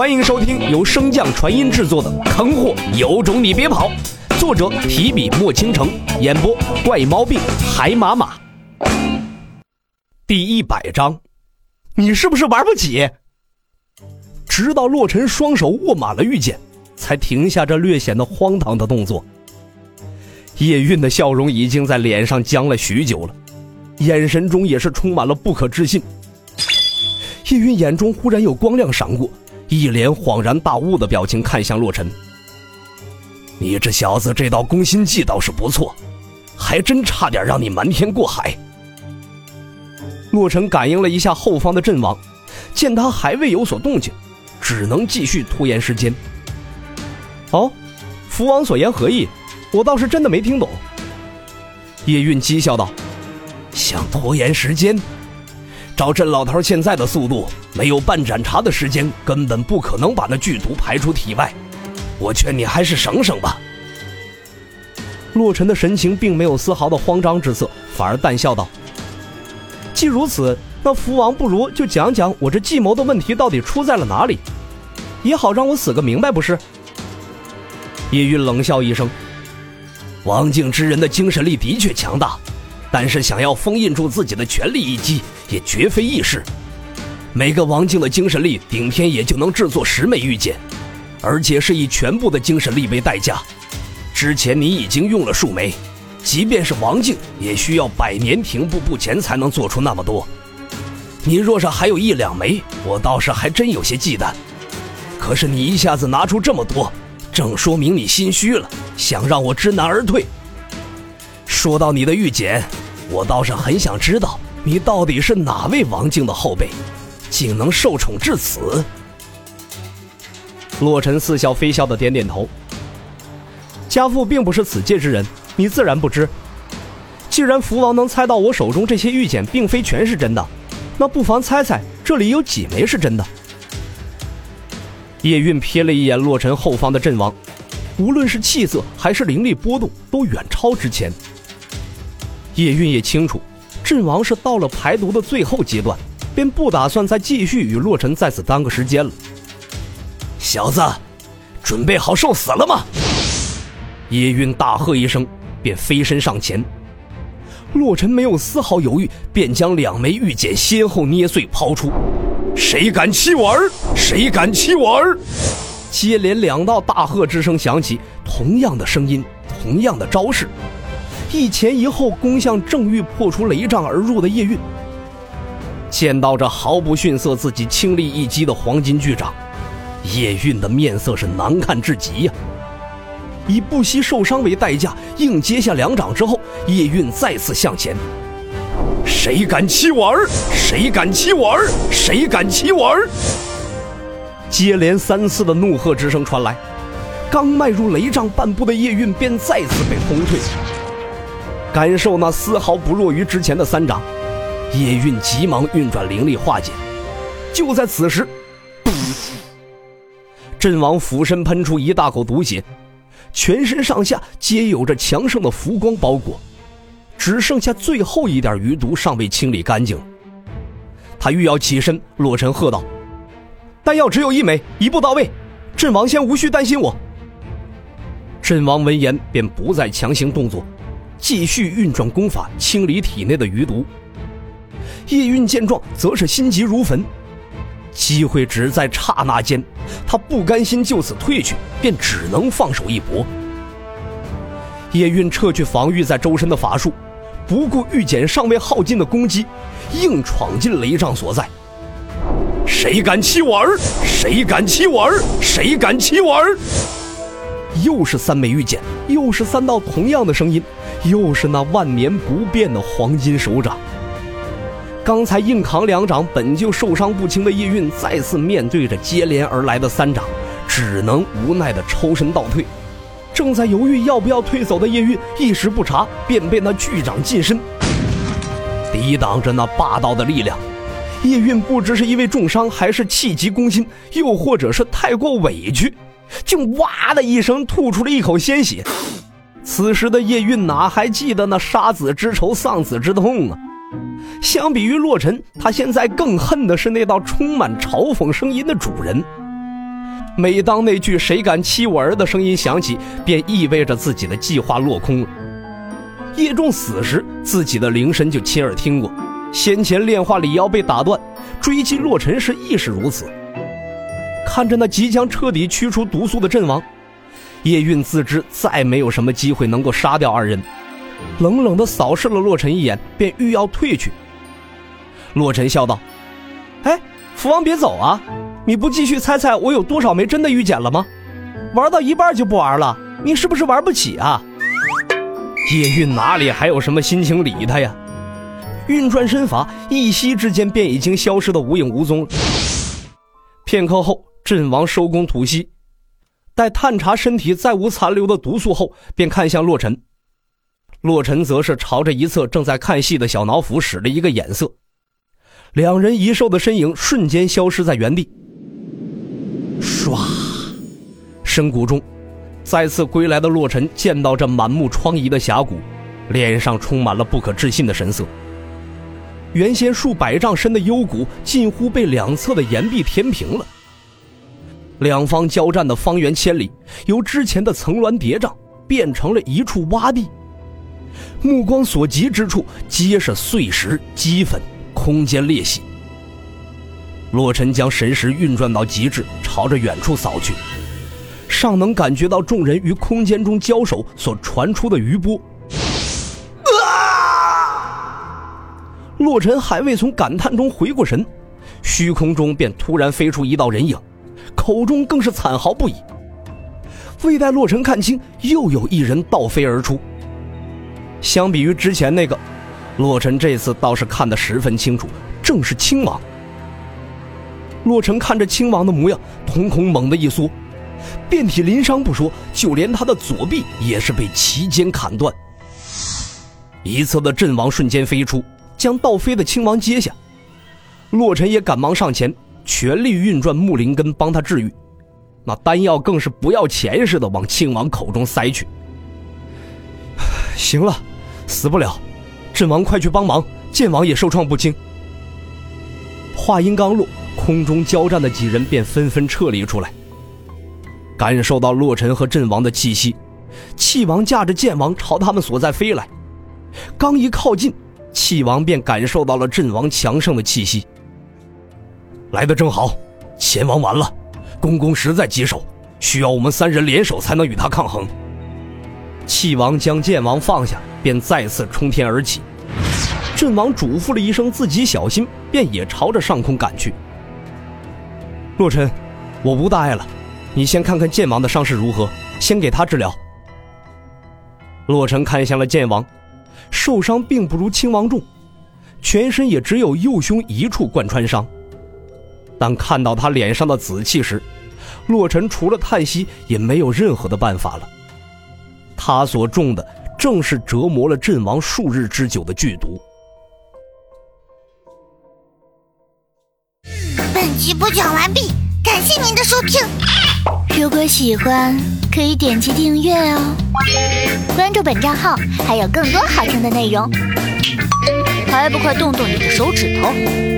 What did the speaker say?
欢迎收听由升降传音制作的《坑货有种你别跑》，作者提笔墨倾城，演播怪毛病海马马。第一百章，你是不是玩不起？直到洛尘双手握满了玉剑，才停下这略显得荒唐的动作。叶韵的笑容已经在脸上僵了许久了，眼神中也是充满了不可置信。叶韵眼中忽然有光亮闪过，一脸恍然大悟的表情看向洛尘：“你这小子这道攻心计倒是不错，还真差点让你瞒天过海。”洛尘感应了一下后方的阵亡，见他还未有所动静，只能继续拖延时间。哦，福王所言何意？我倒是真的没听懂。叶韵讥笑道：“想拖延时间？”照镇老头现在的速度，没有半盏茶的时间，根本不可能把那剧毒排出体外。我劝你还是省省吧。洛尘的神情并没有丝毫的慌张之色，反而淡笑道：“既如此，那福王不如就讲讲我这计谋的问题到底出在了哪里，也好让我死个明白，不是？”叶玉冷笑一声：“王境之人的精神力的确强大。”但是想要封印住自己的全力一击，也绝非易事。每个王境的精神力顶天也就能制作十枚玉剑，而且是以全部的精神力为代价。之前你已经用了数枚，即便是王境，也需要百年停步不前才能做出那么多。你若是还有一两枚，我倒是还真有些忌惮。可是你一下子拿出这么多，正说明你心虚了，想让我知难而退。说到你的玉简。我倒是很想知道，你到底是哪位王境的后辈，竟能受宠至此？洛尘似笑非笑的点点头。家父并不是此界之人，你自然不知。既然福王能猜到我手中这些玉简并非全是真的，那不妨猜猜这里有几枚是真的？叶韵瞥了一眼洛尘后方的阵王，无论是气色还是灵力波动，都远超之前。叶韵也清楚，阵亡是到了排毒的最后阶段，便不打算再继续与洛尘在此耽搁时间了。小子，准备好受死了吗？叶韵大喝一声，便飞身上前。洛尘没有丝毫犹豫，便将两枚玉简先后捏碎抛出。谁敢欺我儿？谁敢欺我儿？接连两道大喝之声响起，同样的声音，同样的招式。一前一后攻向正欲破除雷障而入的叶韵，见到这毫不逊色自己倾力一击的黄金巨掌，叶韵的面色是难看至极呀。以不惜受伤为代价，硬接下两掌之后，叶韵再次向前。谁敢欺我儿？谁敢欺我儿？谁敢欺我儿？接连三次的怒喝之声传来，刚迈入雷障半步的叶韵便再次被轰退。感受那丝毫不弱于之前的三掌，叶韵急忙运转灵力化解。就在此时，阵王俯身喷出一大口毒血，全身上下皆有着强盛的浮光包裹，只剩下最后一点余毒尚未清理干净。他欲要起身，洛尘喝道：“丹药只有一枚，一步到位，阵王先无需担心我。”阵王闻言便不再强行动作。继续运转功法清理体内的余毒。叶韵见状，则是心急如焚。机会只在刹那间，他不甘心就此退去，便只能放手一搏。叶韵撤去防御在周身的法术，不顾玉简尚未耗尽的攻击，硬闯进雷障所在。谁敢欺我儿？谁敢欺我儿？谁敢欺我儿？又是三枚玉简，又是三道同样的声音。又是那万年不变的黄金手掌。刚才硬扛两掌本就受伤不轻的叶韵，再次面对着接连而来的三掌，只能无奈的抽身倒退。正在犹豫要不要退走的叶韵，一时不察，便被那巨掌近身，抵挡着那霸道的力量。叶韵不知是因为重伤，还是气急攻心，又或者是太过委屈，竟哇的一声吐出了一口鲜血。此时的叶韵哪还记得那杀子之仇、丧子之痛啊？相比于洛尘，他现在更恨的是那道充满嘲讽声音的主人。每当那句“谁敢欺我儿”的声音响起，便意味着自己的计划落空了。叶仲死时，自己的灵身就亲耳听过，先前炼化李妖被打断，追击洛尘时亦是如此。看着那即将彻底驱除毒素的阵亡，叶韵自知再没有什么机会能够杀掉二人，冷冷地扫视了洛尘一眼，便欲要退去。洛尘笑道：“哎，福王别走啊！你不继续猜猜我有多少枚真的玉简了吗？玩到一半就不玩了，你是不是玩不起啊？”叶韵哪里还有什么心情理他呀？运转身法，一息之间便已经消失的无影无踪。片刻后，阵亡收工吐息，待探查身体再无残留的毒素后，便看向洛尘。洛尘则是朝着一侧正在看戏的小脑斧使了一个眼色。两人一兽的身影瞬间消失在原地。唰，深谷中，再次归来的洛尘见到这满目疮痍的峡谷，脸上充满了不可置信的神色。原先数百丈深的幽谷，近乎被两侧的岩壁填平了。两方交战的方圆千里，由之前的层峦叠嶂，变成了一处洼地。目光所及之处，皆是碎石齑粉。空间裂隙，洛尘将神识运转到极致，朝着远处扫去，尚能感觉到众人于空间中交手所传出的余波。啊！洛尘还未从感叹中回过神，虚空中便突然飞出一道人影，口中更是惨嚎不已。未待洛尘看清，又有一人倒飞而出。相比于之前那个。洛尘这次倒是看得十分清楚，正是亲王。洛尘看着亲王的模样，瞳孔猛地一缩，遍体鳞伤不说，就连他的左臂也是被齐肩砍断。一侧的阵王瞬间飞出，将倒飞的亲王接下。洛尘也赶忙上前，全力运转木灵根帮他治愈。那丹药更是不要钱似的往亲王口中塞去。行了，死不了。阵王，快去帮忙！剑王也受创不轻。话音刚落，空中交战的几人便纷纷撤离出来。感受到洛尘和阵王的气息，气王驾着剑王朝他们所在飞来。刚一靠近，气王便感受到了阵王强盛的气息。来的正好，前王完了，公公实在棘手，需要我们三人联手才能与他抗衡。气王将剑王放下，便再次冲天而起。阵王嘱咐了一声“自己小心”，便也朝着上空赶去。洛尘，我无大碍了，你先看看剑王的伤势如何，先给他治疗。洛尘看向了剑王，受伤并不如亲王重，全身也只有右胸一处贯穿伤。当看到他脸上的紫气时，洛尘除了叹息，也没有任何的办法了。他所中的正是折磨了阵亡数日之久的剧毒。本集播讲完毕，感谢您的收听。如果喜欢，可以点击订阅哦，关注本账号还有更多好听的内容。还不快动动你的手指头！